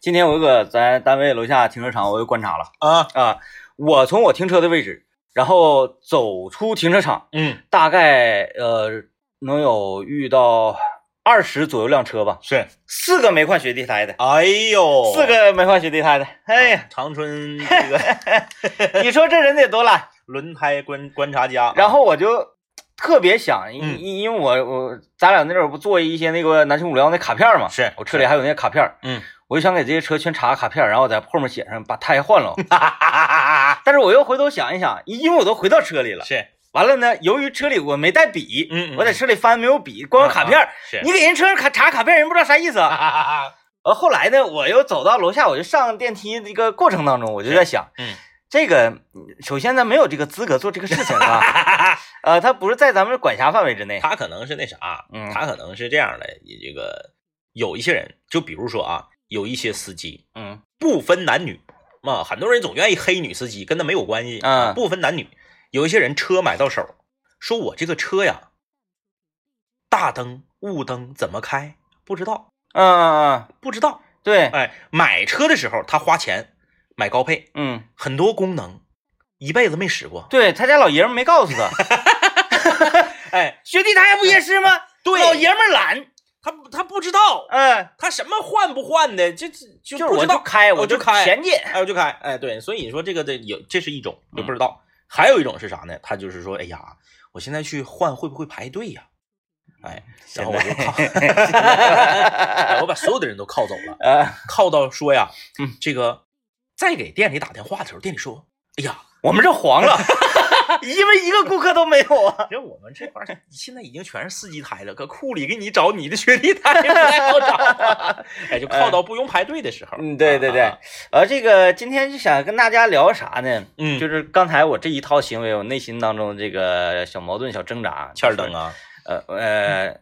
今天我有个咱单位楼下停车场，我又观察了。啊。啊，我从我停车的位置，然后走出停车场，嗯，大概呃能有遇到二十左右辆车吧，是，四个煤矿雪地胎的，哎呦，四个煤矿雪地胎的，哎呀，长春这个。你说这人得多懒？轮胎观观察家，然后我就特别想，因嗯。因因为我我咱俩那阵儿不做一些那个南青五聊那卡片嘛，是。我车里还有那些卡片，嗯，我就想给这些车全插个卡片，然后在后面写上把胎换了。但是我又回头想一想，因为我都回到车里了，是，完了呢，由于车里我没带笔，嗯嗯我在车里翻没有笔，光有卡片，啊是，你给人车上卡插卡片，人不知道啥意思啊。呃，后来呢，我又走到楼下，我就上电梯这个过程当中，我就在想，嗯，这个嗯首先咱没有这个资格做这个事情啊，呃，他不是在咱们管辖范围之内，他可能是那啥，嗯他可能是这样的，这个有一些人，就比如说啊，有一些司机嗯不分男女嘛，很多人总愿意黑女司机，跟他没有关系嗯不分男女。有一些人车买到手，说我这个车呀，大灯、雾灯怎么开不知道，嗯嗯，不知道。对，哎，买车的时候他花钱买高配，嗯，很多功能一辈子没使过。对他家老爷们没告诉他，哎，雪地胎不也是吗？对老爷们懒，他他不知道，嗯，他什么换不换的，就就我不知道。就开，我就开前进，哎，我就开，哎，对，所以你说这个的有，这是一种我不知道，还有一种是啥呢？他就是说，哎呀，我现在去换会不会排队呀？哎，然后我就靠，我把所有的人都靠走了，呃，铐到说呀，嗯这个再给店里打电话的时候，店里说，哎呀，我们这黄了，因为一个顾客都没有啊。这我们这块儿 现在已经全是四季胎了，搁库里给你找你的雪地胎不太好找。啊，哎，就靠到不用排队的时候，嗯，对对对。啊，，呃，这个今天就想跟大家聊啥呢？嗯，就是刚才我这一套行为，我内心当中这个小矛盾、小挣扎，欠儿灯啊，呃呃，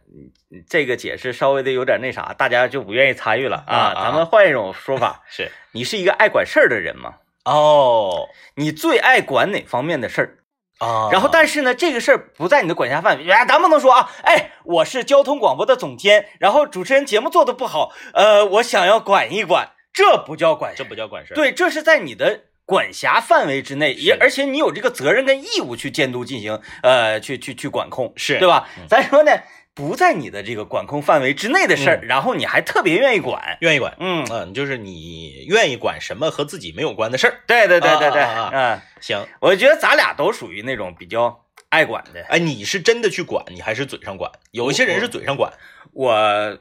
这个解释稍微的有点那啥，大家就不愿意参与了。啊咱们换一种说法，是。你是一个爱管事儿的人吗？哦。你最爱管哪方面的事儿？啊，然后，但是呢，这个事儿不在你的管辖范围。哎，咱不能说啊，哎，我是交通广播的总监，然后主持人节目做的不好，呃，我想要管一管，这不叫管这。不叫管事儿，对，这是在你的管辖范围之内，也而且你有这个责任跟义务去监督进行，呃，去去去管控，是对吧嗯？咱说呢，不在你的这个管控范围之内的事儿，然后你还特别愿意管，愿意管，嗯，嗯，就是你愿意管什么和自己没有关的事儿。对对对对对，啊啊啊嗯，行，我觉得咱俩都属于那种比较爱管的。哎，你是真的去管，你还是嘴上管？有一些人是嘴上管，我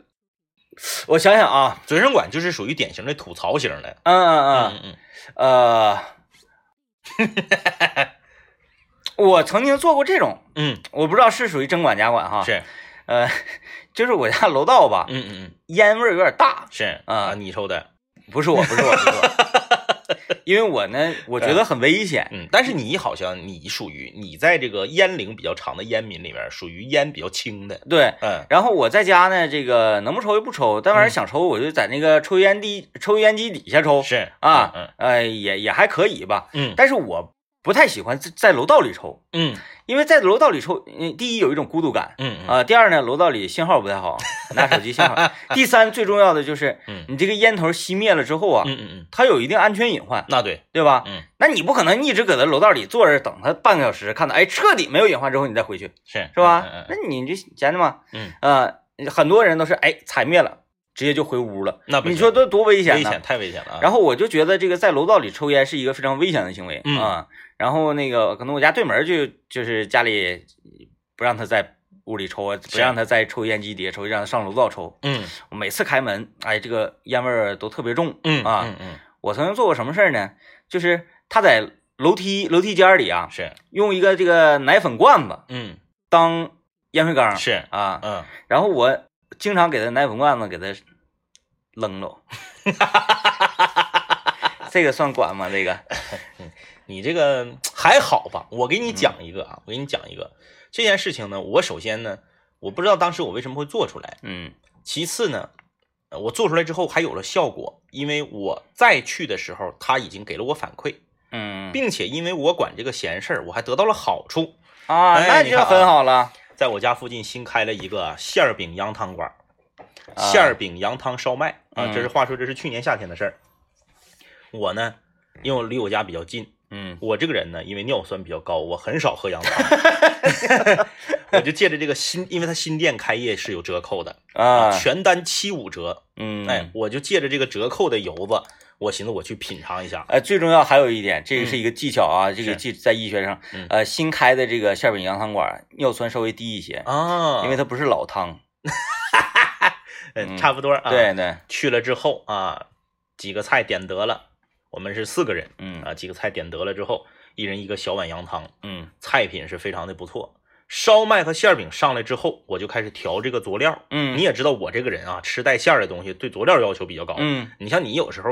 我想想啊，嘴上管就是属于典型的吐槽型的。嗯嗯嗯，嗯嗯，呃，我曾经做过这种，嗯，我不知道是属于真管假管哈，是，呃，就是我家楼道吧，嗯嗯嗯，烟味儿有点大，是啊你抽的，不是我，不是我，不是我，因为我呢，我觉得很危险，嗯，但是你好像你属于你在这个烟龄比较长的烟民里面，属于烟比较轻的。对。嗯然后我在家呢，这个能不抽就不抽，但凡是想抽，我就在那个抽烟机抽油烟机底下抽是啊，嗯呃，也也还可以吧。嗯但是我不太喜欢在在楼道里抽，嗯因为在楼道里抽，嗯，第一有一种孤独感，嗯嗯啊，第二呢，楼道里信号不太好，拿手机信号。第三，最重要的就是，嗯你这个烟头熄灭了之后啊，嗯嗯嗯，它有一定安全隐患，那对，对吧？嗯那你不可能一直搁在楼道里坐着等它半个小时，看到哎彻底没有隐患之后你再回去，是是吧？嗯嗯那你就闲着嘛。嗯，呃，很多人都是哎踩灭了，直接就回屋了，那不你说多多危险？危险太危险了啊。然后我就觉得这个在楼道里抽烟是一个非常危险的行为嗯啊。然后那个可能我家对门就就是家里不让他在屋里抽啊，不让他在抽烟机底下抽，让他上楼道抽。嗯我每次开门，哎，这个烟味儿都特别重。嗯啊嗯嗯我曾经做过什么事儿呢？就是他在楼梯楼梯间里啊，是用一个这个奶粉罐子嗯当烟灰缸是啊，嗯然后我经常给他奶粉罐子给他扔了。这个算管吗？这个，你这个还好吧？我给你讲一个啊，我给你讲一个这件事情呢。我首先呢，我不知道当时我为什么会做出来。嗯其次呢，呃我做出来之后还有了效果，因为我再去的时候，他已经给了我反馈，嗯并且因为我管这个闲事儿，我还得到了好处。啊，哎那就很好了。在我家附近新开了一个馅儿饼羊汤馆儿，馅儿饼、羊汤、烧麦啊，嗯这是话说这是去年夏天的事儿。我呢，因为我离我家比较近，嗯。我这个人呢，因为尿酸比较高，我很少喝羊汤，我就借着这个新，因为它新店开业是有折扣的，啊，全单七五折，嗯，哎，我就借着这个折扣的油子，我寻思我去品尝一下，呃，最重要还有一点，这个是一个技巧啊，这个技在医学上嗯，呃，新开的这个馅饼羊汤馆尿酸稍微低一些，啊，因为它不是老汤。嗯差不多啊，对对，去了之后啊，几个菜点得了，我们是四个人嗯啊，几个菜点得了之后，一人一个小碗羊汤，嗯菜品是非常的不错。烧麦和馅饼上来之后，我就开始调这个佐料。嗯，你也知道我这个人啊，吃带馅儿的东西对佐料要求比较高。嗯你像你有时候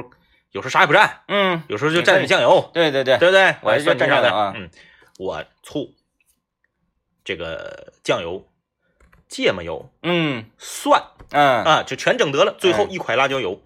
有时候啥也不蘸，嗯，有时候就蘸点酱油，对对对，对不对？我蘸酱油啊嗯，我醋，这个酱油、芥末油、嗯蒜嗯，啊，就全整得了。最后嗯一块辣椒油，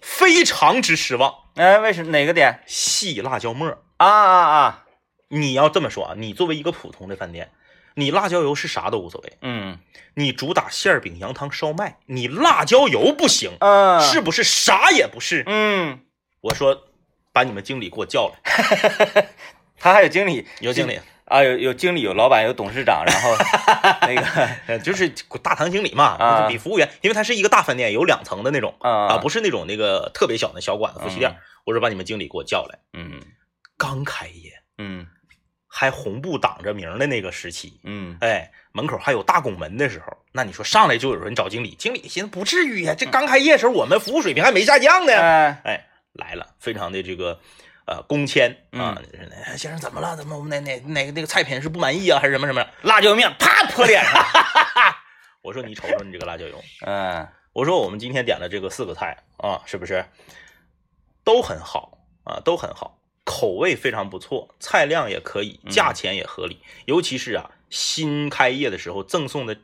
非常之失望。哎，为什么哪个点？细辣椒末，啊啊啊？你要这么说啊，你作为一个普通的饭店，你辣椒油是啥都无所谓。嗯。你主打馅儿饼、羊汤、烧麦，你辣椒油不行，嗯，是不是？啥也不是？嗯，我说，把你们经理给我叫来，他还有经理，有经理，啊，有有经理，有老板，有董事长，然后那个呃，就是大堂经理嘛，啊。比服务员，因为他是一个大饭店，有两层的那种啊啊，不是那种那个特别小的小馆子夫妻店。我说把你们经理给我叫来，嗯。刚开业，嗯。还红布挡着名的那个时期，嗯。哎，门口还有大拱门的时候，那你说上来就有人找经理，经理寻思不至于呀，这刚开业时候我们服务水平还没下降呢。哎。哎，来了，非常的这个呃工签啊先生怎么了？怎么我们哪哪哪个那个菜品是不满意啊，还是什么什么？辣椒面啪泼脸上，我说你瞅瞅你这个辣椒油，嗯。我说我们今天点的这个四个菜啊，是不是？都很好啊，都很好，口味非常不错，菜量也可以，嗯价钱也合理，尤其是啊新开业的时候赠送的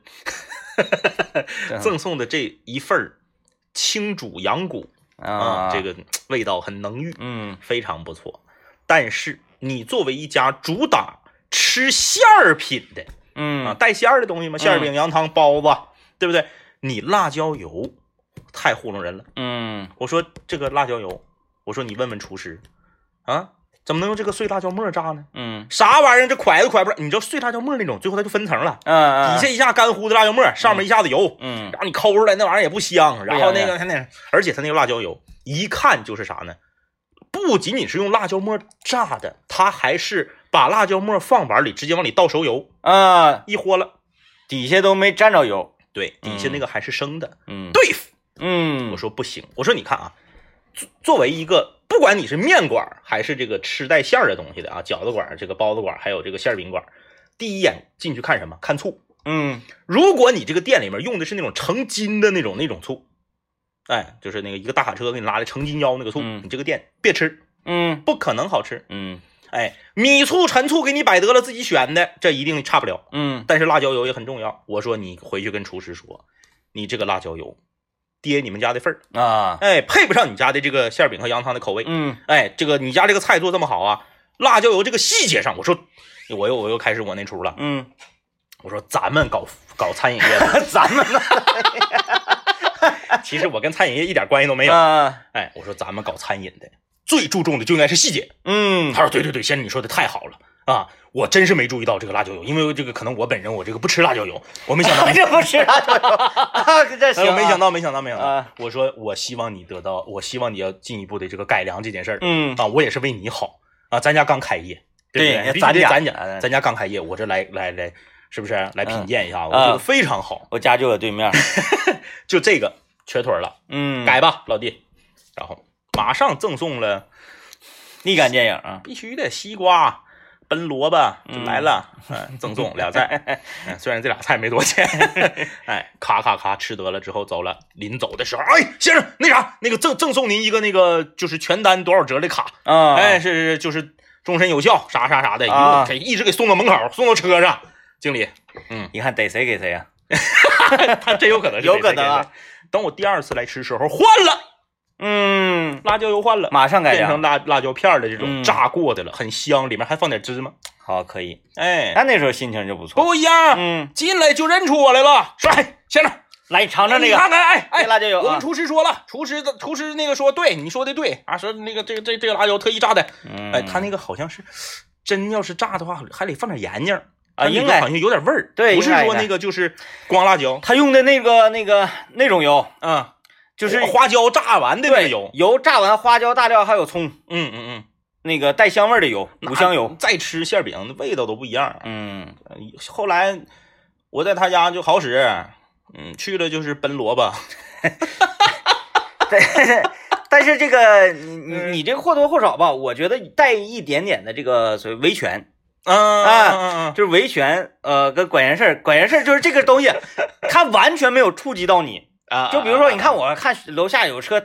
赠送的这一份儿清煮羊骨啊，这个味道很浓郁，嗯非常不错。但是你作为一家主打吃馅儿品的啊，嗯带馅儿的东西嘛，馅儿饼、羊汤、包子，对不对？你辣椒油太糊弄人了。嗯我说这个辣椒油，我说你问问厨师啊，怎么能用这个碎辣椒末炸呢？嗯啥玩意儿？这蒯都蒯不上。你知道碎辣椒末那种，最后它就分层了，嗯底下一下干乎的辣椒末，上面一下子油，嗯然后你抠出来那玩意儿也不香，然后那个它那，而且它那个辣椒油一看就是啥呢？不仅仅是用辣椒末炸的，它还是把辣椒末放碗里，直接往里倒熟油，啊，一和了，底下都没沾着油，对，底下那个还是生的，嗯对付。嗯我说不行，我说你看啊，作作为一个不管你是面馆儿还是这个吃带馅儿的东西的啊，饺子馆儿、这个包子馆儿，还有这个馅儿饼馆儿，第一眼进去看什么？看醋。嗯如果你这个店里面用的是那种成斤的那种那种醋，哎，就是那个一个大卡车给你拉的成斤腰那个醋，嗯你这个店别吃，嗯不可能好吃。嗯哎，米醋、陈醋给你摆得了，自己选的，这一定差不了。嗯但是辣椒油也很重要，我说你回去跟厨师说，你这个辣椒油跌你们家的份儿，啊哎，配不上你家的这个馅儿饼和羊汤的口味。嗯哎，这个你家这个菜做这么好啊，辣椒油这个细节上，我说我又我又开始我那出了。嗯，我说咱们搞搞餐饮业的，咱们呢 其实我跟餐饮业一点关系都没有。啊哎，我说咱们搞餐饮的，最注重的就应该是细节。嗯他说对对对，先生你说的太好了啊，我真是没注意到这个辣椒油，因为这个可能我本人我这个不吃辣椒油，我没想到。这不吃辣椒油 啊，这哎行没想到，没想到，没想到。啊我说，我希望你得到，我希望你要进一步的这个改良这件事儿。嗯啊，我也是为你好啊，咱家刚开业，对咱家咱家嗯咱家刚开业，我这来来来，是不是来品鉴一下？我啊觉得非常好，我家就在对面，就这个瘸腿了，嗯，改吧，老弟。然后马上赠送了，立竿见影啊，必须的西瓜。奔萝卜就来了，嗯，赠送俩菜，虽然这俩菜没多钱，哎，咔咔咔吃得了之后走了，临走的时候，哎，先生，那啥，那个赠赠送您一个那个就是全单多少折的卡，啊，哎，是是就是终身有效，啥啥啥的，一路给一直给送到门口，送到车上。经理，嗯，你看逮谁给谁呀，他真有可能有可能啊。等我第二次来吃时候换了，嗯，辣椒油换了，马上改变成，辣辣椒片的这种嗯。炸过的了，很香，里面还放点芝麻。好，可以，哎，那那时候心情就不错，不一样，嗯。进来就认出我来了，帅先生，来，你尝尝这个。看看，哎哎，辣椒油啊我们，厨师说了，厨师的厨师那个说对，你说的对。啊，说那个这个这这个辣椒特意炸的，嗯。哎，他那个好像是真要是炸的话，还得放点盐劲儿啊应该好像有点味儿，不是说那个就是光辣椒。他用的那个那个那种油，啊，就是花椒炸完的那个对油，油炸完花椒、大料还有葱，嗯嗯嗯，那个带香味儿的油，五香油。再吃馅饼那味道都不一样。嗯，后来我在他家就好使，嗯，去了就是奔萝卜，对，但是这个你你你这个或多或少吧，我觉得带一点点的这个所谓维权，嗯啊就是维权，呃，跟管闲事儿，管闲事儿就是这个东西，它完全没有触及到你。啊，就比如说，你看我看楼下有车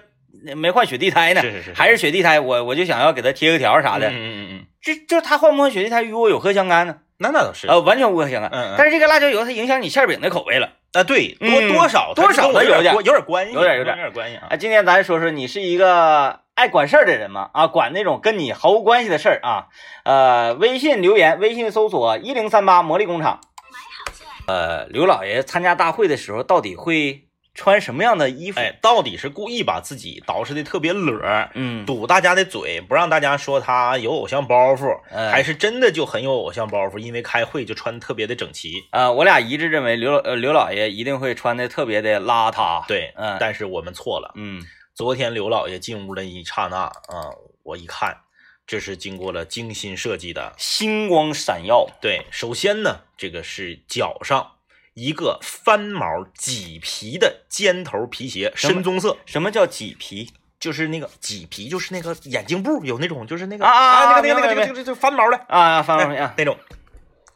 没换雪地胎呢，是是是，还是雪地胎，我我就想要给他贴个条啥的，嗯嗯嗯嗯，这就他换不换雪地胎与我有何相干呢？那那倒是，呃，完全无可相干。嗯嗯但是这个辣椒油它影响你馅饼的口味了。啊对，多嗯多少多少有有点关有点关系，有点有点有点关系啊啊，。今天咱说说你是一个爱管事儿的人吗？啊，管那种跟你毫无关系的事儿啊。呃，微信留言，微信搜索一零三八魔力工厂。呃，刘老爷参加大会的时候，到底会穿什么样的衣服？哎，到底是故意把自己捯饬的特别勒儿，嗯，堵大家的嘴，不让大家说他有偶像包袱，呃还是真的就很有偶像包袱？因为开会就穿得特别的整齐。呃，我俩一致认为刘老呃刘老爷一定会穿的特别的邋遢。，对，嗯但是我们错了。嗯昨天刘老爷进屋的一刹那啊，我一看，这是经过了精心设计的。星光闪耀。对，首先呢，这个是脚上一个翻毛麂皮的尖头皮鞋，深棕色，什么叫麂皮？就是那个麂皮，就是那个眼镜布，有那种就是那个啊啊啊那个那个那个那个就就就翻毛的啊，翻过啊，那种，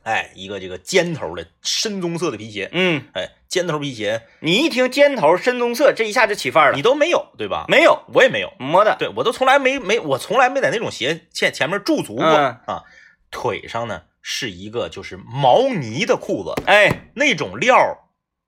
哎，一个这个尖头的深棕色的皮鞋，嗯，哎，尖头皮鞋你一听尖头深棕色，这一下就起范儿了。你都没有对吧？没有我也没有，摸的，对我都从来没没我从来没在那种鞋前前面驻足过、嗯啊。腿上呢是一个就是毛呢的裤子，哎，那种料儿，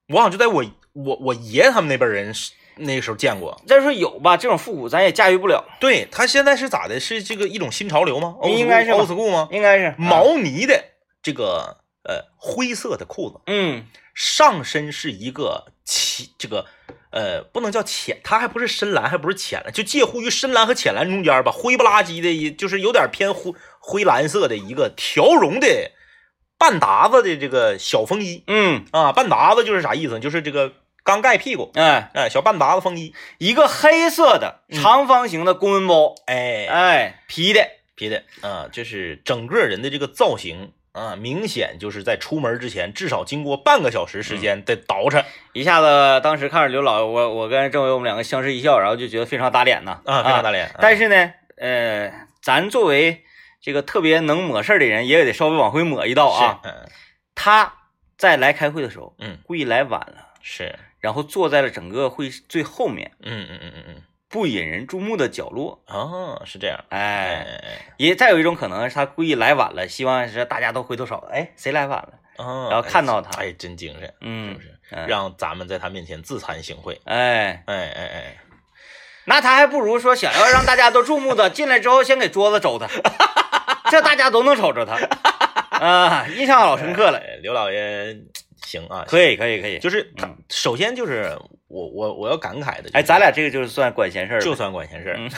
我好像就在我我我爷他们那辈人那个时候见过。再说有吧，这种复古咱也驾驭不了，对他现在是咋的？是这个一种新潮流吗？应该是 old school 吗？应该是毛呢的这个呃灰色的裤子，嗯上身是一个浅这个呃不能叫浅，它还不是深蓝，还不是浅蓝，就介乎于深蓝和浅蓝中间吧，灰不拉几的一，就是有点偏灰灰蓝色的一个条绒的半达子的这个小风衣。嗯，啊，半达子就是啥意思？就是这个刚盖屁股，哎，哎，小半达子风衣，一个黑色的长方形的公文包，哎。哎，皮的，皮的。啊，就是整个人的这个造型。啊，明显就是在出门之前至少经过半个小时时间的倒饬一下子当时看着刘老，我我跟郑伟我们两个相视一笑，然后就觉得非常打脸呐。啊，非常打脸。啊。但是呢，呃，咱作为这个特别能抹事儿的人，也得稍微往回抹一道啊。嗯。他在来开会的时候，嗯。故意来晚了，是，然后坐在了整个会最后面嗯嗯嗯嗯嗯，不引人注目的角落。哦，是这样，哎，哎，也再有一种可能是他故意来晚了，希望是大家都回头瞅，哎，谁来晚了？哦，然后看到他。哎，哎真精神，嗯。是嗯不，是？嗯。让咱们在他面前自惭形秽。哎，哎哎哎，那他还不如说想要让大家都注目的，进来之后先给桌子周他，这大家都能瞅着他 啊，印象老深刻了。哎刘老爷行啊，可以，可以，可以。就是首先就是我我我要感慨的，哎，咱俩这个就是算管闲事儿了，就算管闲事儿嗯。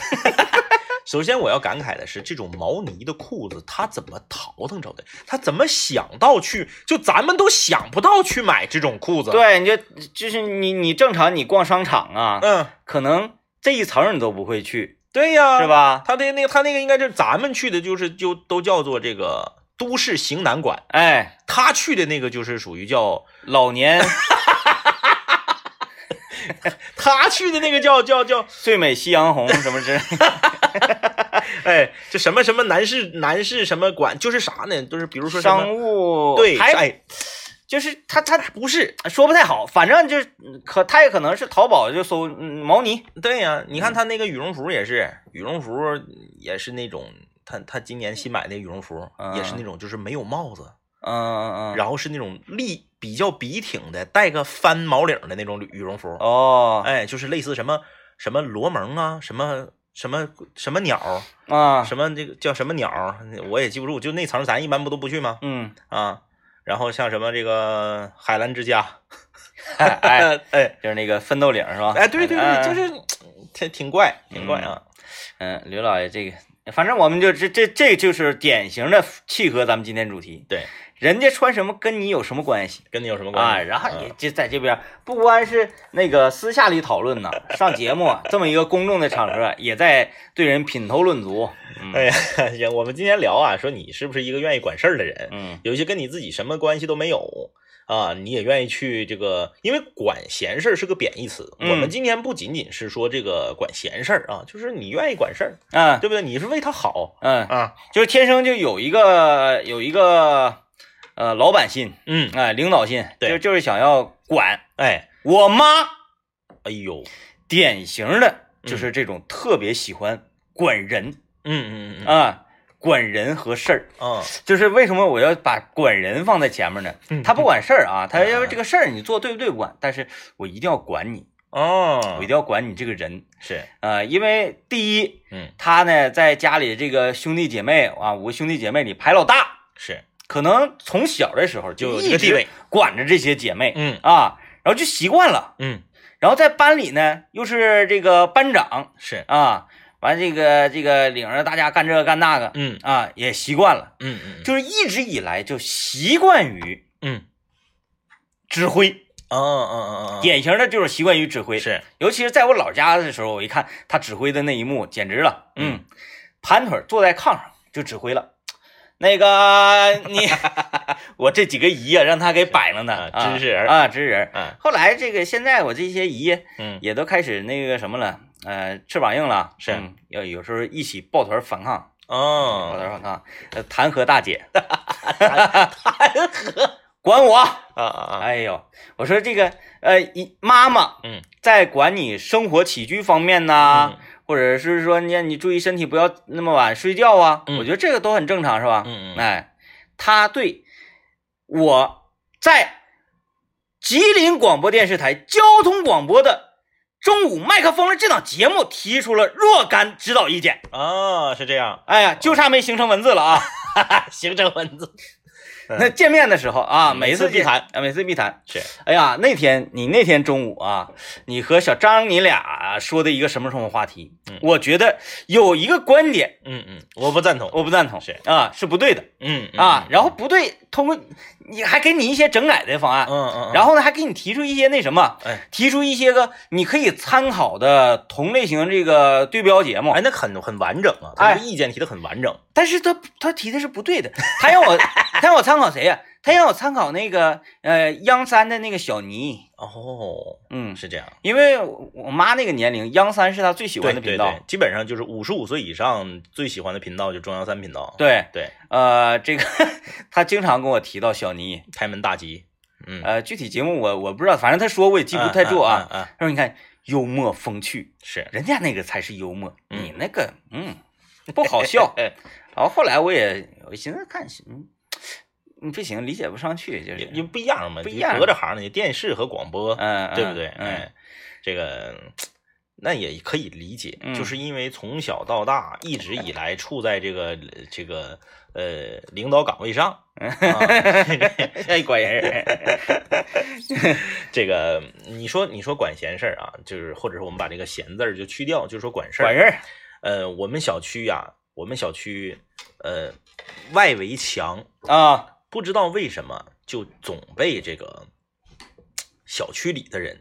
首先我要感慨的是，这种毛呢的裤子，他怎么淘腾着的？他怎么想到去？就咱们都想不到去买这种裤子。，对，你就就是你你正常你逛商场啊，嗯，可能这一层你都不会去，对呀，是？吧？他的那个他那个应该是咱们去的，就是就都叫做这个都市型男馆。哎，他去的那个就是属于叫老年 他去的那个叫叫叫最美夕阳红什么之类的，哎，这什么什么男士男士什么馆，就是啥呢？就是比如说商务对，还哎，就是他他不是说不太好，反正就是可他也可能是淘宝就搜嗯毛呢，对呀、你看他那个羽绒服也是，羽绒服也是那种，他他今年新买的羽绒服、也是那种，就是没有帽子，嗯嗯嗯，然后是那种立比较笔挺的，带个翻毛领的那种羽绒服，哦。哎，就是类似什么什么罗蒙啊，什么什么什么鸟，啊。什么这个叫什么鸟，我也记不住，就那层咱一般不都不去吗？嗯，啊，然后像什么这个海澜之家，哎，哎就是那个奋斗岭是吧？哎，对对嗯对，就是挺挺怪，挺怪啊。嗯，刘老爷这个，反正我们就这这这就是典型的契合咱们今天主题。对，人家穿什么跟你有什么关系跟你有什么啊？关系？然后你嗯就在这边，不光是那个私下里讨论呢，上节目这么一个公众的场合，也在对人品头论足。嗯哎呀，行，我们今天聊啊，说你是不是一个愿意管事儿的人？嗯有一些跟你自己什么关系都没有啊，你也愿意去这个，因为管闲事儿是个贬义词。嗯我们今天不仅仅是说这个管闲事儿啊，就是你愿意管事儿，嗯对不对？你是为他好嗯，啊，就是天生就有一个有一个呃老板心，嗯，哎，领导心，对就就是想要管。哎，我妈哎呦，典型的就是这种特别喜欢管人。嗯嗯嗯啊，管人和事儿，嗯就是为什么我要把管人放在前面呢？嗯，他不管事儿啊，他嗯要这个事儿你做对不对不管，但是我一定要管你，哦我一，定要管你这个人是，啊、因为第一，嗯他呢在家里这个兄弟姐妹啊，五个兄弟姐妹里排老大，是，可能从小的时候就有一个地位管着这些姐妹嗯。啊，然后就习惯了，嗯。然后在班里呢又是这个班长是，啊，完这个这个领着大家干这个干那个嗯。啊，也习惯了。嗯嗯就是一直以来就习惯于嗯，指挥，嗯嗯嗯嗯，典型的就是习惯于指挥。是，尤其是在我老家的时候，我一看他指挥的那一幕，简直了，嗯，盘腿坐在炕上就指挥了。那个 你，我这几个姨啊，让他给摆了呢，啊支持人啊，真是人。嗯后来这个现在我这些姨嗯也都开始那个什么了，呃，翅膀硬了，是要有有时候一起抱团反抗，哦抱哦，团反抗，呃弹劾大姐，弹 劾管我。啊哎呦，我说这个呃，一妈妈嗯在管你生活起居方面呢、嗯或者是说你你注意身体，不要那么晚睡觉啊，嗯我觉得这个都很正常，是吧？嗯嗯哎，他对我在吉林广播电视台交通广播的中午麦克风的这档节目提出了若干指导意见。哦，是这样，哎呀，就差没形成文字了啊！形成文字，那见面的时候啊，嗯每次必谈，啊，每次必谈。是，哎呀，那天你那天中午啊，你和小张你俩说的一个什么什么话题？嗯我觉得有一个观点嗯嗯，我不赞同，我不赞同，是啊，是不对的嗯嗯啊。然后不对，通过你还给你一些整改的方案，嗯嗯，然后呢还给你提出一些那什么，哎。提出一些个你可以参考的同类型这个对标节目。哎，那很很完整啊，他这个意见提的很完整，但是他他提的是不对的，他让我 他让我参考谁呀、他让我参考那个呃央三的那个小尼，哦，嗯，是这样，因为我我妈那个年龄，央三是她最喜欢的频道。对对对，基本上就是五十五岁以上最喜欢的频道就中央三频道，对对，呃，这个她经常跟我提到小尼，开门大吉，嗯，呃，具体节目我我不知道，反正他说我也记不太住啊。嗯，嗯嗯嗯她说你看幽默风趣，是，人家那个才是幽默，嗯你那个嗯不好笑。哎，然后后来我也我寻思看，嗯，嗯不行，理解不上去，就是因为不一样嘛，不一样隔着行呢，你电视和广播，嗯，对不对？嗯，哎，这个那也可以理解，嗯。就是因为从小到大一直以来处在这个这个呃领导岗位上，啊、哎，管闲事儿，这个你说你说管闲事儿啊，就是或者是我们把这个闲字儿就去掉，就说管事儿。管人，呃，我们小区呀、我们小区呃外围墙啊，不知道为什么就总被这个小区里的人，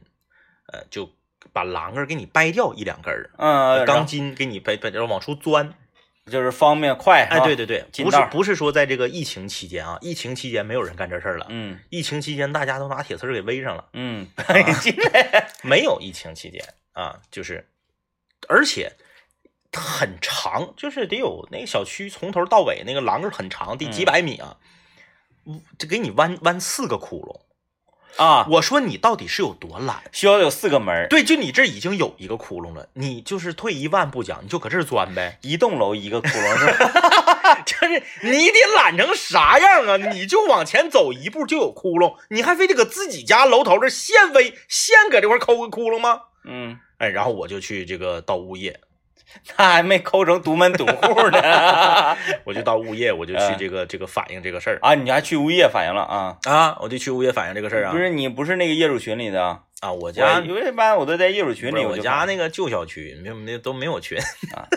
呃，就把栏杆儿给你掰掉一两根儿，嗯，钢筋给你掰掰，然后往出钻。就是方便快，哎，对对，对不是不是说在这个疫情期间啊，疫情期间没有人干这事儿了，嗯疫情期间大家都拿铁丝儿给围上了，嗯，进来，没有疫情期间啊，就是，而且很长，就是得有那个小区从头到尾那个栏杆儿很长，得几嗯百米啊，嗯就给你弯弯四个窟窿。啊，我说你到底是有多懒？需要有四个门儿，对，就你这已经有一个窟窿了，你就是退一万步讲，你就搁这儿钻呗。一栋楼一个窟窿是吧？就是你得懒成啥样啊？你就往前走一步就有窟窿，你还非得搁自己家楼头这现围现搁这块抠个窟窿吗？嗯哎，然后我就去这个到物业 他还没抠成独门独户呢 我就到物业，我就去嗯这个这个反映这个事儿啊！你还去物业反映了啊？啊，我就去物业反映这个事儿啊。不是你不是那个业主群里的啊？啊，我我家因为一般我都在业主群里，我家那个旧小区，没有没有都没有群啊。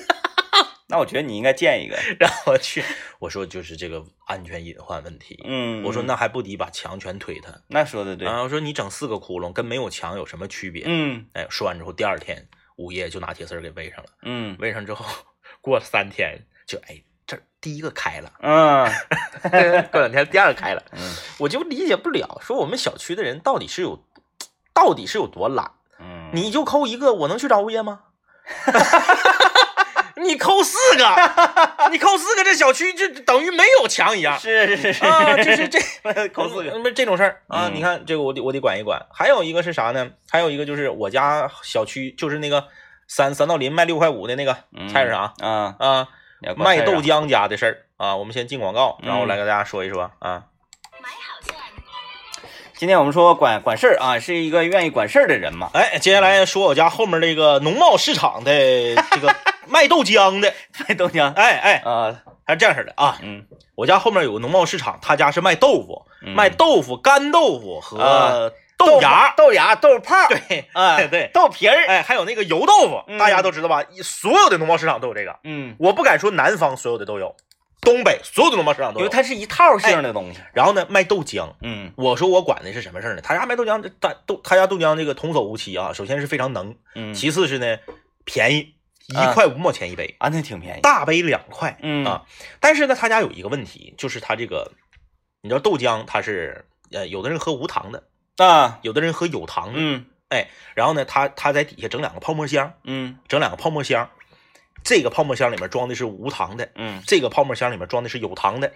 那我觉得你应该建一个。让我去，我说就是这个安全隐患问题。嗯，我说嗯那还不抵把墙全推他？那说的对。啊，我说你整四个窟窿跟没有墙有什么区别？嗯哎，说完之后，第二天物业就拿铁丝儿给围上了。嗯围上之后，过了三天就哎，这儿第一个开了，嗯 过两天第二个开了，嗯我就理解不了，说我们小区的人到底是有，到底是有多懒？嗯，你就抠一个，我能去找物业吗？你扣四个，你扣四个，这小区就等于没有墙一样是是是啊！就是这 扣四个。不是这种事儿啊！嗯你看这个，我得我得管一管。还有一个是啥呢？还有一个就是我家小区，就是那个三三道林卖六块五的那个嗯菜市场啊，啊，卖豆浆家的事儿啊。我们先进广告，然后嗯来跟大家说一说啊。今天我们说管管事儿啊，是一个愿意管事儿的人嘛。哎，接下来说我家后面这个农贸市场的这个卖豆浆的，卖豆浆哎哎，啊，他是这样式的啊。嗯，我家后面有个农贸市场，他家是卖豆腐，嗯卖豆腐、干豆腐和啊豆芽。豆芽、豆泡儿，对，啊，对豆皮儿，哎，还有那个油豆腐，嗯大家都知道吧？所有的农贸市场都有这个。嗯，我不敢说南方所有的都有，东北所有的农贸市场都有。因为它是一套性的东西。然后呢，卖豆浆。嗯我说我管的是什么事儿呢？他家卖豆浆，这大豆他家豆浆这个童叟无欺啊。首先是非常能，嗯，其次是呢便宜，一啊块五毛钱一杯，啊，那挺便宜。大杯两块。嗯啊，但是呢，他家有一个问题，就是他这个，你知道豆浆它是呃，有的人喝无糖的，啊，有的人喝有糖的。嗯哎然后呢，他他在底下整两个泡沫箱，嗯整两个泡沫箱，这个泡沫箱里面装的是无糖的，嗯这个泡沫箱里面装的是有糖的。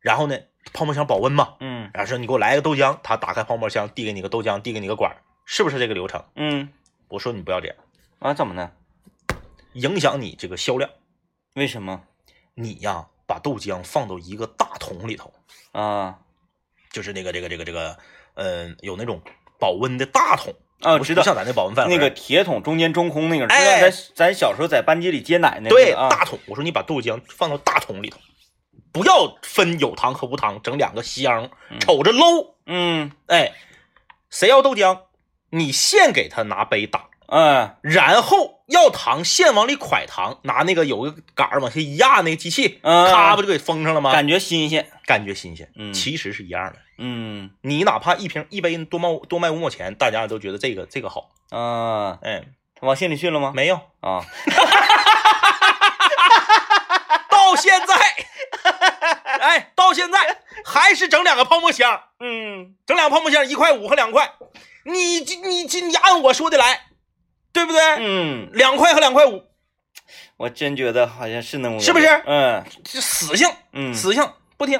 然后呢，泡沫箱保温嘛，嗯然后说你给我来一个豆浆，他打开泡沫箱，递给你个豆浆，递给你个管，是不是这个流程？嗯，我说你不要这样，啊，怎么呢？影响你这个销量。为什么？你呀，把豆浆放到一个大桶里头，啊就是那个这个这个这个，嗯、有那种保温的大桶啊，知道不是不像咱那保温饭盒那个铁桶中间中空那个，知道哎咱咱小时候在班级里接奶那个对啊，大桶。我说你把豆浆放到大桶里头，不要分有糖和无糖，整两个箱，瞅着 low。嗯哎，谁要豆浆，你现给他拿杯打，嗯然后要糖现往里蒯糖，拿那个有个杆儿往下一压，那个机器，嗯。咔不就给封上了吗？感觉新鲜。感觉新鲜，嗯。其实是一样的。嗯。你哪怕一瓶一杯多卖多卖五毛钱，大家都觉得这个这个好。啊，哎，往心里去了吗？没有，啊，到现在，哎，到现在还是整两个泡沫箱，嗯。整两个泡沫箱一块五和两块，你你你你按我说的来，对不对？嗯，两块和两块五，我真觉得好像是那么个是不是？嗯。就死性，嗯，死性不听。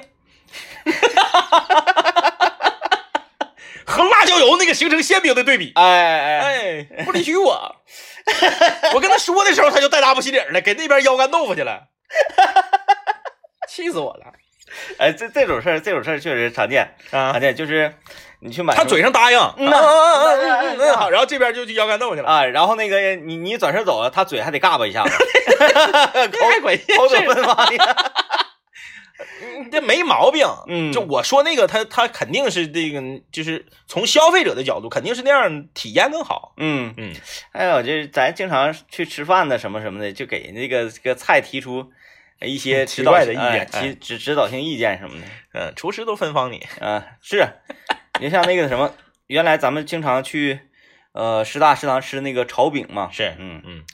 和辣椒油那个形成鲜明的对比，哎哎不理许我。我跟他说的时候，他就带大不起理了，给那边腰干豆腐去了，气死我了哎，这这种事儿，这种事儿确实常见，啊常！见就是你去买他嘴上答应，嗯嗯嗯嗯嗯嗯好，然后这边就去腰干豆去了，啊，然后那个你你转身走了，他嘴还得嘎巴一下子，口口是吐芬芳的。这没毛病。嗯就我说那个，他他肯定是这个，就是从消费者的角度，肯定是那样体验更好。嗯，嗯，还有就是咱经常去吃饭的什么什么的，就给那个这个菜提出一些奇指导怪的意见性哎哎提指指导性意见什么的。嗯，厨师都芬芳你。啊，是，你像那个什么，原来咱们经常去呃师大食堂吃那个炒饼嘛，是嗯，嗯，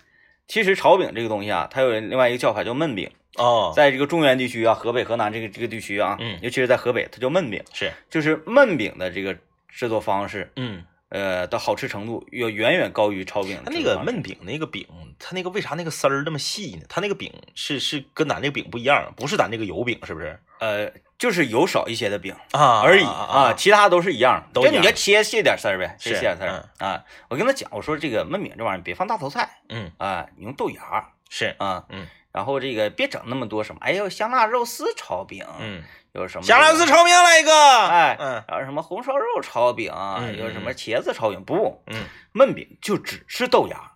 其实炒饼这个东西啊，它有另外一个叫法叫焖饼，哦，在这个中原地区啊，河北、河南这个这个地区啊，嗯尤其是在河北，它叫焖饼，是，就是焖饼的这个制作方式，嗯，呃的好吃程度要远远高于炒饼的他那。个焖饼那个饼，他那个为啥那个丝儿那么细呢？他那个饼是是跟咱那个饼不一样，不是咱这个油饼，是不是？呃，就是油少一些的饼啊而已啊，其他都是一样，都就你给切细点丝儿呗，切细点丝儿啊。我跟他讲，我说这个焖饼这玩意儿别放大头菜嗯，啊，你用豆芽是，啊，嗯，然后这个别整那么多什么，哎呦香辣肉丝炒饼，嗯，有什么香辣这个丝炒饼来一个，哎，嗯然后什么红烧肉炒饼，嗯有什么茄子炒饼，不，嗯，焖饼就只是豆芽，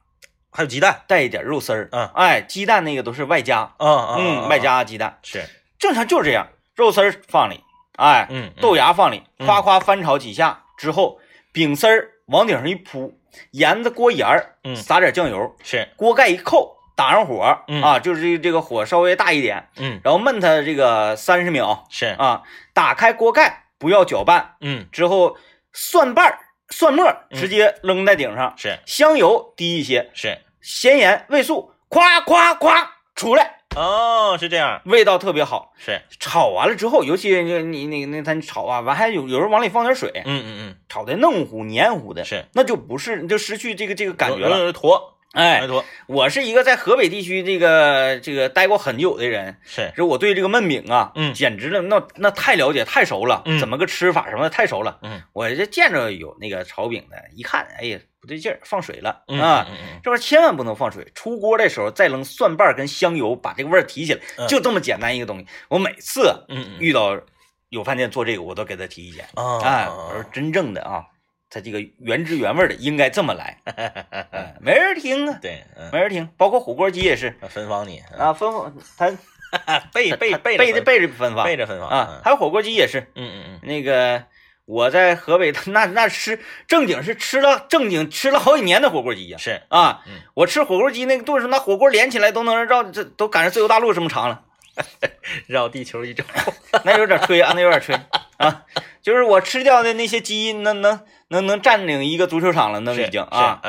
还有鸡蛋，带一点肉丝儿，嗯哎，鸡蛋那个都是外加，嗯嗯，外加鸡蛋，是，正常就是这样，肉丝儿放里，哎，嗯，嗯豆芽放里，嗯夸夸翻炒几下之后，饼丝儿往顶上一铺，沿着锅沿儿，嗯撒点酱油，是，锅盖一扣，打上火，嗯。啊，就是这这个火稍微大一点，嗯。然后焖它这个三十秒是，啊，打开锅盖，不要搅拌，嗯。之后蒜瓣、蒜末直接扔在顶上，是。香油滴一些，是，咸盐、味素，夸夸夸出来，哦，是这样，味道特别好。是，炒完了之后，尤其你你那那咱炒啊，完还有有时候往里放点水，嗯嗯嗯。炒的嫩乎黏糊的，嗯，是，那就不是就失去这个这个感觉了。了，坨，哎，坨，我是一个在河北地区这个这个待过很久的人，是，就我对这个焖饼啊，嗯。简直了，那那太了解太熟了，嗯。怎么个吃法什么的太熟了。嗯。我这见着有那个炒饼的，一看，哎呀不对劲儿，放水了嗯啊。这玩意儿千万不能放水，出锅的时候再扔蒜瓣跟香油，把这个味儿提起来，嗯。就这么简单一个东西。我每次遇到有饭店做这个，我都给他提意见。啊，哎，我说真正的啊，它这个原汁原味的应该这么来，哎没人听啊，对，嗯，没人听。包括火锅鸡也是芬芳你，啊，分放他 背背背背着背着分发背着芬芳啊，，还有火锅鸡也是嗯嗯嗯，那个。我在河北，那那吃正经是吃了正经吃了好几年的火锅鸡呀、是，啊！嗯我吃火锅鸡那个顿时，那火锅连起来都能绕这都赶上自由大陆这么长了，绕地球一周，那有点吹啊，那有点吹啊！就是我吃掉的那些鸡，能能能能占领一个足球场了，那已经啊！，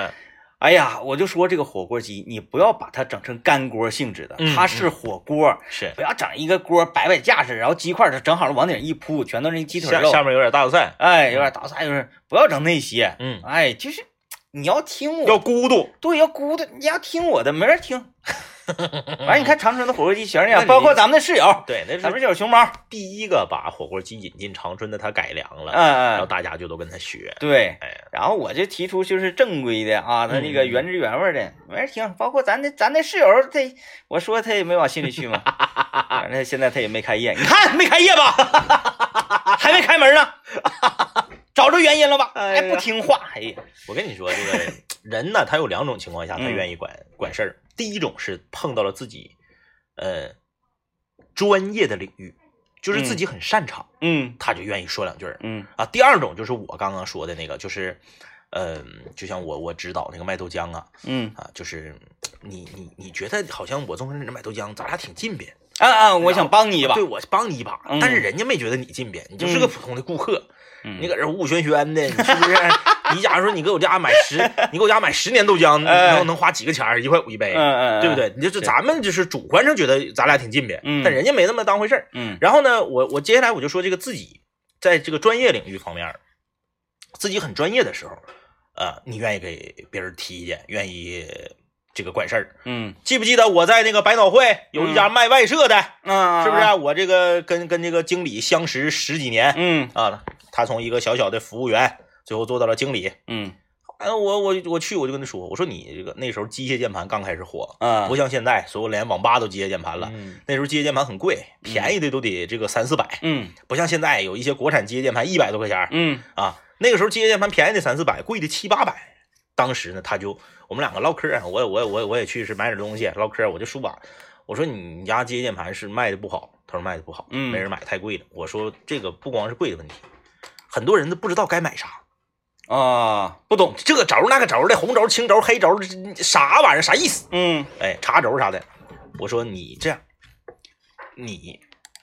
哎呀，我就说这个火锅鸡，你不要把它整成干锅性质的，嗯它是火锅，是，不要整一个锅摆摆架势，然后鸡块儿正好往顶一铺，全都是鸡腿肉，下下面有点大头菜，哎，有点大头菜，就是不要整那些，嗯，哎，就是你要听我，要咕嘟，对，要咕的，你要听我的，没人听。完，你看长春的火锅鸡全是这样，包括咱们的室友，对，那咱们是室友熊猫，第一个把火锅鸡引进长春的，他改良了，嗯嗯然后嗯，大家就都跟他学，对。哎，然后我就提出就是正规的啊，他那个嗯原汁原味的，没人听。包括咱的咱的室友，他我说他也没往心里去嘛，反正现在他也没开业，你看没开业吧？还没开门呢，找着原因了吧？还不听话，哎呀，我跟你说，这个人呢，他有两种情况下他嗯愿意管管事儿。第一种是碰到了自己呃专业的领域，就是自己很擅长，嗯他就愿意说两句儿嗯啊。第二种就是我刚刚说的那个，就是嗯、就像我我指导那个卖豆浆啊嗯啊，就是你你你觉得好像我从那卖豆浆，咱俩挺近边，啊啊，我想帮你一把对，我帮你一把，嗯但是人家没觉得你近边，你就是个普通的顾客。嗯你搁这雾轩轩的，你是不是？你假如说你给我家买十，你给我家买十年豆浆，哎能能花几个钱儿？一块五一杯，对不？对？你就是咱们就是主观上觉得咱俩挺近的，嗯但人家没那么当回事儿。嗯然后呢，我我接下来我就说这个自己在这个专业领域方面，自己很专业的时候，呃，你愿意给别人提意见，愿意这个管事儿。嗯记不记得我在那个百脑汇有一家卖外设的，嗯，是不是啊、我这个跟跟这个经理相识十几年，嗯啊，他从一个小小的服务员，最后做到了经理。嗯哎，我我我去，我就跟他说，我说你这个那时候机械键盘刚开始火，啊不像现在，所有连网吧都机械键盘了。嗯那时候机械键盘很贵，便宜的都得这个三四百，嗯不像现在有一些国产机械键盘一百多块钱嗯啊。那个时候机械键盘便宜的三四百，贵的七八百。当时呢，他就我们两个唠嗑，我我我我也去是买点东西唠嗑，我就说吧，我说你家机械键盘是卖的不好，他说卖的不好，嗯没人买，太贵了。我说这个不光是贵的问题，很多人都不知道该买啥。啊，不懂，这个轴那个轴的，红轴、青轴、黑轴，啥玩意儿？啥意思？嗯哎，茶轴啥的。我说你这样，你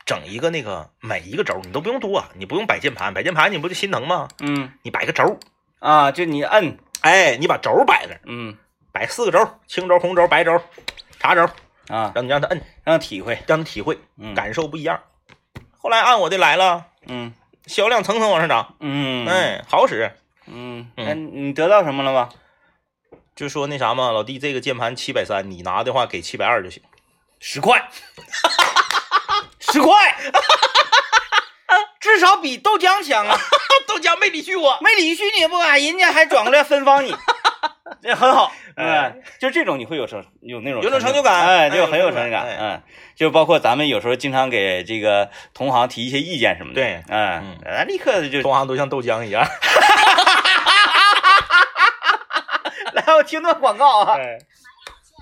整一个那个每一个轴你都不用多，你不用摆键盘，摆键盘你不就心疼吗？嗯你摆个轴，啊，就你摁，哎，你把轴摆那儿，嗯摆四个轴，青轴、红轴、白轴、茶轴，啊，让你让他摁，让他体会，让他体会，嗯感受不一样。后来按我的来了，嗯销量蹭蹭往上涨，嗯，哎，好使。嗯，那你得到什么了吗？就说那啥嘛，老弟，这个键盘七百三，你拿的话给七百二就行。十块，十块，至少比豆浆强啊！豆浆没理去我。没理屈你不敢，人家还转过来分帮你，这很好。哎哎，就这种你会有成有那种有种成就感哎，哎就很有成就感。嗯，就包括咱们有时候经常给这个同行提一些意见什么的。对嗯，咱立刻就同行都像豆浆一样。来，我听段广告啊。哎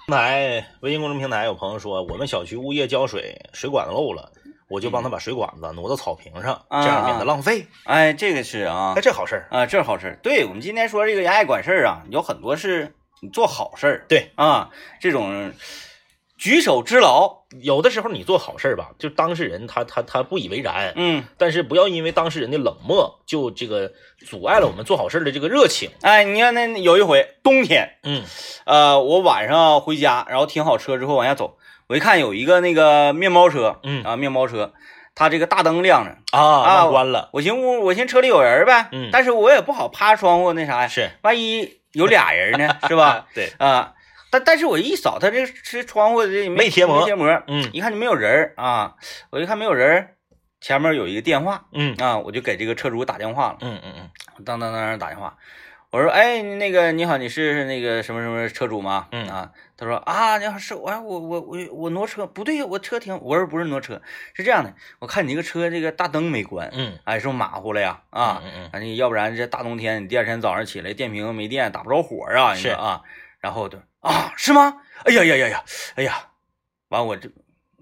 平台微信公众平台有朋友说，我们小区物业浇水，水管子漏了，我就帮他把水管子挪到草坪上，啊这样免得浪费。哎，这个是啊哎，，这好事儿。啊，这是好事儿。对我们今天说这个人爱管事儿啊，有很多是你做好事儿，对啊，这种举手之劳，有的时候你做好事儿吧，就当事人他他他不以为然，嗯，但是不要因为当事人的冷漠，就这个阻碍了我们做好事儿的这个热情。哎，你看那有一回冬天，嗯呃，我晚上回家，然后停好车之后往下走，我一看有一个那个面包车，嗯啊，面包车，它这个大灯亮着，啊，啊关了。我寻思我寻思车里有人呗，嗯但是我也不好趴窗户那啥呀，是万一有俩人呢，是吧？？对，啊，但但是我一扫，他这这窗户这没贴膜没贴膜，嗯一看就没有人儿啊，我一看没有人儿，前面有一个电话嗯啊，我就给这个车主打电话了，嗯嗯嗯当当当打电话，我说，哎，那个你好，你是那个什么什么车主吗？嗯啊，他说啊，你好，是我，我我我我挪车，不对呀，我车停，我说不是挪车，是这样的，我看你这个车这个大灯没关，嗯哎，是不是马虎了呀？啊，嗯嗯要不然这大冬天，你第二天早上起来电瓶没电，打不着火啊，你是说啊，然后就啊，是吗？哎呀呀呀呀，哎呀，完我这，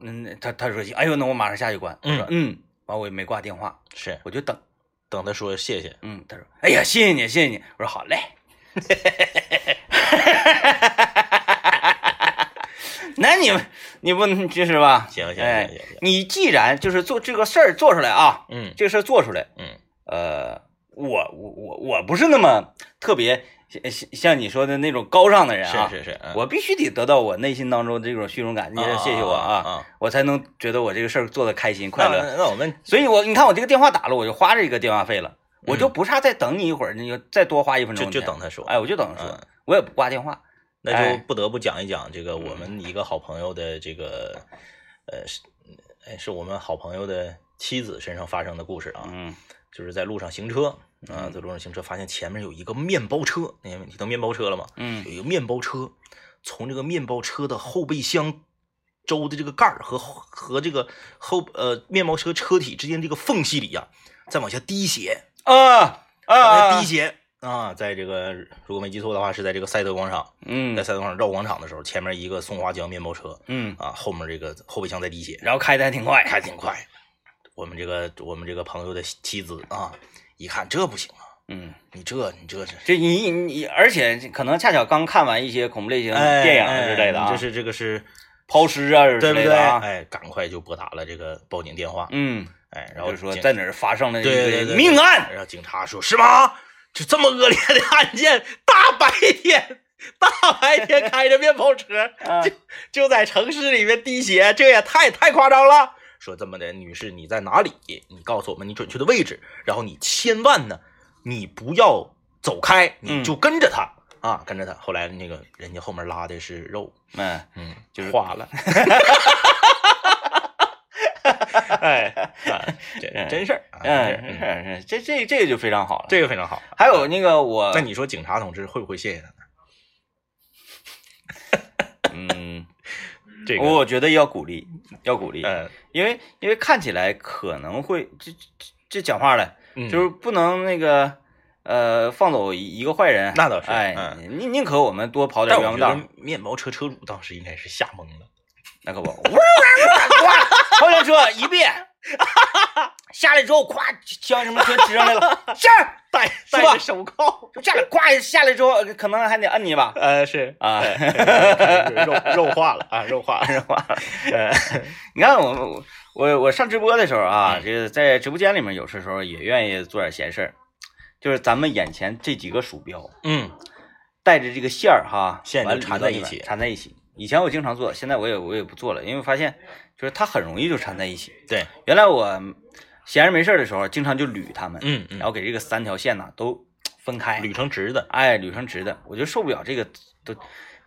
嗯，他他说行，哎呦，那我马上下去关，我说嗯，完我也没挂电话，是我就等，等他说谢谢。嗯，他说，哎呀，谢谢你，谢谢你，我说好嘞。那你们你不能就是吧？行行行行，你既然就是做这个事儿做出来啊，嗯这个事儿做出来，嗯呃，我我我我不是那么特别像像像你说的那种高尚的人啊，是是是，嗯我必须得得到我内心当中这种虚荣感，你啊谢谢我啊。我才能觉得我这个事儿做的开心快乐。那那我们所以我你看我这个电话打了，我就花这个电话费了，我就嗯不差再等你一会儿，你就再多花一分钟就就等他说，哎，我就等他说嗯，我也不挂电话。那哎就不得不讲一讲这个我们一个好朋友的这个，呃，是，哎，是我们好朋友的妻子身上发生的故事啊。嗯就是在路上行车啊，在路上行车，发现前面有一个面包车，你你到面包车了吗？嗯有一个面包车从这个面包车的后备箱周的这个盖儿和和这个后呃面包车车体之间这个缝隙里呀、再往下滴血，啊往啊下滴血啊，在这个如果没记错的话，是在这个赛德广场，嗯在赛德广场绕广场的时候，前面一个松花江面包车嗯，啊，后面这个后备箱在滴血，然后开的还挺快，开挺快。我们这个我们这个朋友的妻子啊，一看这不行啊，嗯，你这你这是这你你而且可能恰巧刚看完一些恐怖类型哎电影之类的啊，哎这是这个是抛尸啊之对不对？类的啊，哎，赶快就拨打了这个报警电话，嗯，哎，然然后说在哪儿发生了一个命案，然后警察说是吗？就这么恶劣的案件，大白天大白天开着面包车，啊就就在城市里面滴血，这也太太夸张了。说这么的，女士你在哪里？你告诉我们你准确的位置，然后你千万呢，你不要走开，你就跟着他、啊，跟着他。后来那个人家后面拉的是肉，嗯，嗯，就是化了。哎，啊这真真事儿嗯，是是，这这这个就非常好了。这个非常好。还有那个我，那你说警察同志会不会谢谢他呢？嗯，这个，我觉得要鼓励，要鼓励，嗯，因为因为看起来可能会这这这讲话了，嗯就是不能那个呃放走一一个坏人，那倒是哎，嗯宁宁可我们多跑点冤枉道，面包车车主当时应该是吓懵了。那可不，哇，跑辆车一变，下来之后，咵，枪什么全支上来了，下来，戴着手铐，就下来，咵下来之后，可能还得摁你一把呃，是啊。肉肉化了啊，肉化了，是吧？呃，你看我我我我上直播的时候啊，嗯这个在直播间里面有的时候也愿意做点闲事儿，就是咱们眼前这几个鼠标嗯，带着这个线儿哈，线缠在一起缠在一起。以前我经常做，现在我也我也不做了，因为发现就是它很容易就缠在一起。对，原来我闲着没事儿的时候，经常就捋他们，嗯嗯。然后给这个三条线呐都分开，捋成直的，哎，捋成直的，我就受不了这个都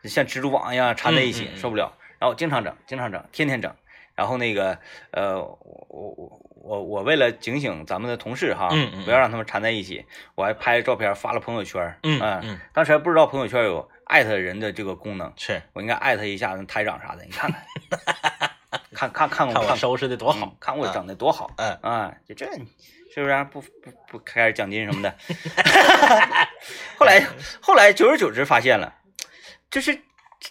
像蜘蛛网一样缠在一起，嗯嗯嗯。受不了。然后我经常整，经常整，天天整。然后那个呃，我我我我我为了警醒咱们的同事哈，嗯嗯嗯不要让他们缠在一起，我还拍照片发了朋友圈，嗯嗯嗯，当时还不知道朋友圈有艾特人的这个功能，是。我应该艾特一下那台长啥的，你看看，看看看我看我收拾的多好嗯，看我整的多好，嗯啊，就这是不是不不不开点奖金什么的？后来后来久而久之发现了，就是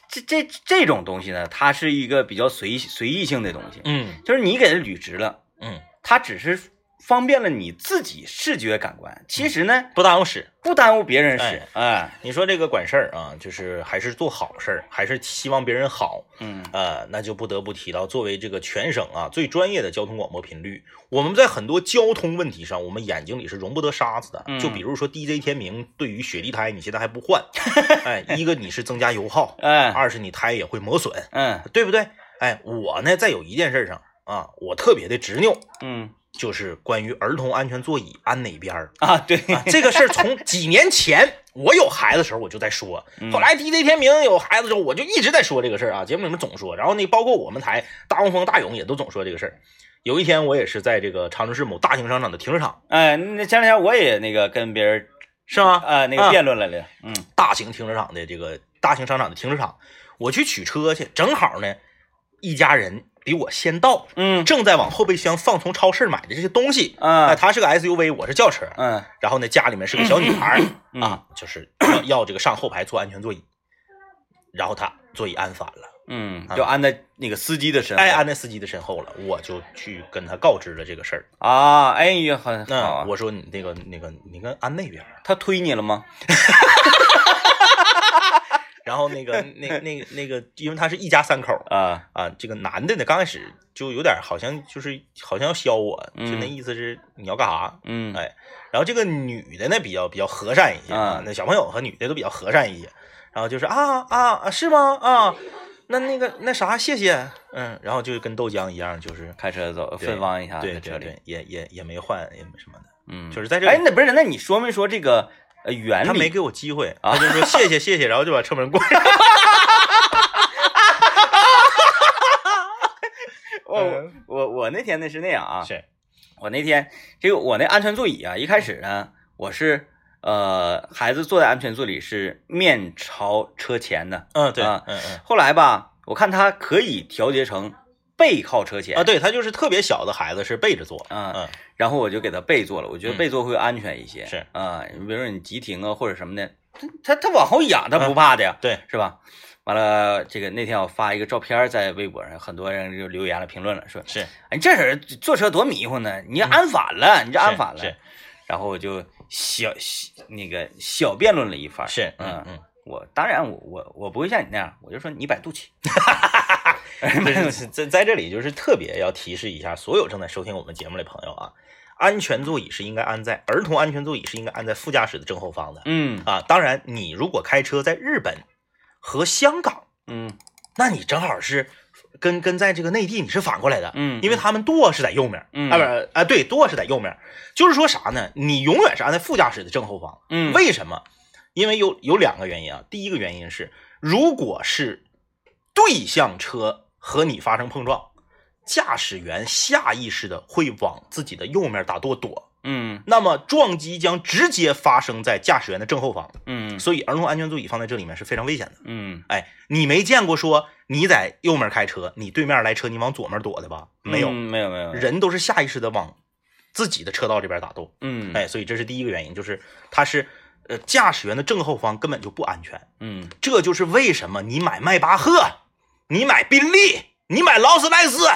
这这这种东西呢，它是一个比较随随意性的东西，嗯就是你给它捋直了，嗯，它只是方便了你自己视觉感官，其实呢不耽误使。不耽误别人使，哎，你说这个管事儿啊，就是还是做好事儿，还是希望别人好，嗯。呃，那就不得不提到作为这个全省啊最专业的交通广播频率，我们在很多交通问题上，我们眼睛里是容不得沙子的。嗯。就比如说 DJ 天明对于雪地胎，你现在还不换，哎，一个你是增加油耗，哎，二是你胎也会磨损，嗯。对不对？哎，我呢在有一件事上啊，我特别的执拗，嗯就是关于儿童安全座椅安哪边儿。啊，对，啊，这个事儿从几年前我有孩子的时候我就在说，嗯后来 DJ 天明有孩子之后，我就一直在说这个事儿啊，节目里面总说，然后那包括我们台大黄蜂、大勇也都总说这个事儿。有一天我也是在这个长春市某大型商场的停车场，哎，那前两天我也那个跟别人是吗？啊那个啊辩论来了，嗯大型停车场的这个大型商场的停车场，我去取车去，正好呢，一家人比我先到，嗯正在往后备箱放从超市买的这些东西。哎，啊他是个 SUV，我是轿车，嗯然后呢，家里面是个小女孩嗯啊，就是要要这个上后排坐安全座椅，然后他座椅安反了，嗯，就安在那个司机的身后，哎，安在司机的身后了，我就去跟他告知了这个事儿。啊，哎呀，很好那啊，我说你那个那个，你跟安那边，他推你了吗？然后那个那那个那个，因为他是一家三口啊，啊，这个男的呢，刚开始就有点好像就是好像要削我，就那嗯。意思是你要干啥？嗯。哎，然后这个女的呢比较比较和善一些啊嗯，那小朋友和女的都比较和善一些，然后就是啊啊啊是吗？啊，那那个那啥谢谢，嗯，然后就跟豆浆一样，就是开车走，芬芳一下对对对，也也也没换也没什么的，嗯，就是在这里，哎那不是，那你说没说这个呃原理？他没给我机会，啊他就说谢谢谢谢，然后就把车门关上。我嗯我我那天呢是那样啊，是，我那天这个我那安全座椅啊，一开始呢我是呃孩子坐在安全座椅是面朝车前的，嗯对，啊嗯嗯。后来吧，我看它可以调节成背靠车前。啊，，对他就是特别小的孩子是背着坐，嗯嗯。然后我就给他背坐了，我觉得嗯。背坐会安全一些，是。啊，你比如说你急停啊或者什么的，它它它往后仰，他不怕的呀，对，是吧？完了，这个那天我发一个照片在微博上，很多人就留言了，评论了，说是。哎，这人坐车多迷糊呢！你这安反了，你这安反了。是是。然后我就小小那个小辩论了一番。是，嗯嗯嗯，我当然我我我不会像你那样，我就说你百度去。就是在在这里就是特别要提示一下所有正在收听我们节目的朋友啊，安全座椅是应该安在儿童安全座椅是应该安在副驾驶的正后方的嗯啊。当然，你如果开车在日本和香港，嗯那你正好是跟跟在这个内地你是反过来的，嗯，因为他们舵是在右面，嗯啊不是啊对，舵是在右面，就是说啥呢？你永远是安在副驾驶的正后方。嗯为什么？因为有有两个原因啊。第一个原因是，如果是对向车和你发生碰撞，驾驶员下意识的会往自己的右面打舵躲，嗯那么撞击将直接发生在驾驶员的正后方。嗯所以，儿童安全座椅放在这里面是非常危险的。嗯哎，你没见过说你在右面开车，你对面来车你往左面躲的吧？没有，嗯没有没有人都是下意识的往自己的车道这边打舵。嗯哎，所以这是第一个原因，就是它是呃驾驶员的正后方根本就不安全。嗯这就是为什么你买迈巴赫，你买宾利，你买劳斯莱斯，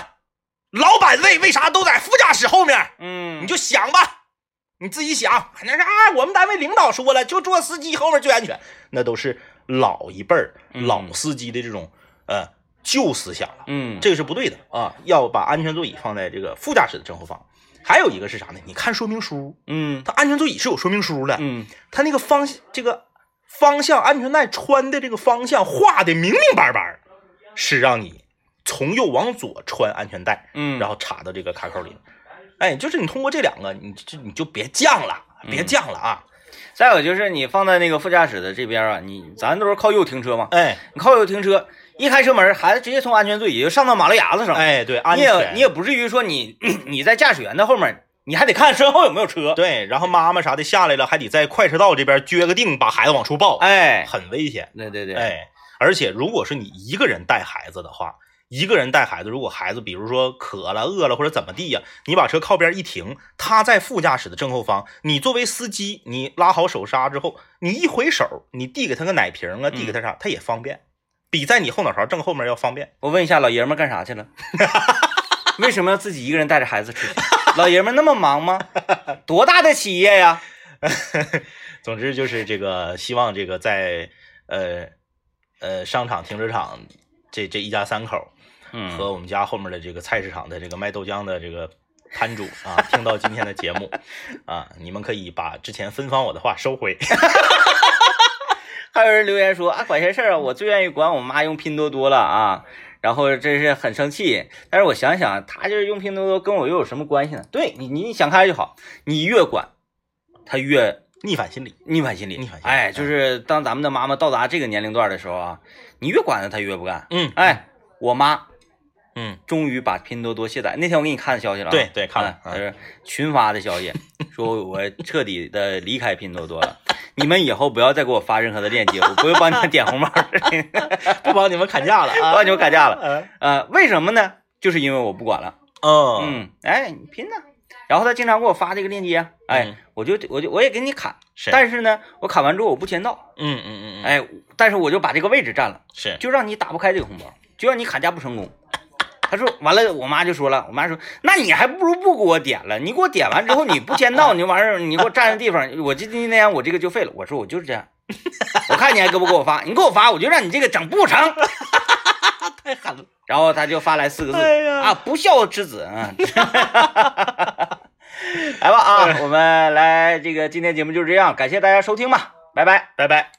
老板位为啥都在副驾驶后面？嗯，你就想吧，你自己想，那是啊，我们单位领导说了，就坐司机后面最安全，那都是老一辈儿嗯老司机的这种呃旧思想了，嗯这个是不对的啊，要把安全座椅放在这个副驾驶的正后方。还有一个是啥呢？你看说明书，嗯它安全座椅是有说明书的，嗯它那个方这个方向安全带穿的这个方向画的明明白白，是让你从右往左穿安全带，嗯，然后插到这个卡扣里。哎，就是你通过这两个，你这你就别犟了，别嗯犟了啊！再有就是你放在那个副驾驶的这边啊，你咱都是靠右停车嘛，哎你靠右停车，一开车门，孩子直接从安全座椅就上到马路牙子上了。哎，对，安你也全，你也不至于说你 你在驾驶员的后面，你还得看身后有没有车。对，然后妈妈啥的下来了，还得在快车道这边撅个腚，把孩子往出抱，哎，很危险。对对对，哎，而且如果是你一个人带孩子的话，一个人带孩子，如果孩子比如说渴了、饿了或者怎么地呀，你把车靠边一停，他在副驾驶的正后方，你作为司机，你拉好手刹之后，你一回手，你递给他个奶瓶啊，递给他啥，他也方便。比在你后脑勺正后面要方便。我问一下，老爷们干啥去了？为什么要自己一个人带着孩子出去？老爷们那么忙吗？多大的企业呀？总之就是这个，希望这个在呃呃商场、停车场这这一家三口嗯和我们家后面的这个菜市场的这个卖豆浆的这个摊主啊，听到今天的节目 啊，你们可以把之前分房我的话收回。还有人留言说啊，管闲事儿啊，我最愿意管我妈用拼多多了啊，然后真是很生气。但是我想想，她就是用拼多多，跟我又有什么关系呢？对你，你想开就好，你越管，她越逆反心理，逆反心理。逆反心理哎，就是当咱们的妈妈到达这个年龄段的时候啊，你越管她，她越不干。嗯，哎，我妈嗯，终于把拼多多卸载。那天我给你看的消息了啊，对对看了嗯是群发的消息，说我彻底的离开拼多多了。你们以后不要再给我发任何的链接，我不会帮你们点红包的，不帮你们砍价了不！帮你们砍价了。嗯呃，为什么呢？就是因为我不管了。嗯嗯，哎，你拼呐。然后他经常给我发这个链接，哎嗯，我就我就我也给你砍，是，但是呢，我砍完之后我不签到，嗯嗯嗯嗯，哎，但是我就把这个位置占了，是，就让你打不开这个红包，就让你砍价不成功。他说完了，我妈就说了，我妈说，那你还不如不给我点了，你给我点完之后你不签到，你就完事儿，你给我占着地方，我这今天我这个就废了。我说我就是这样，我看你还给不给我发，你给我发，我就让你这个整不成。太狠了。然后他就发来四个字、哎啊，不孝之子嗯。来吧啊，我们来这个今天节目就是这样，感谢大家收听吧，拜拜。拜拜。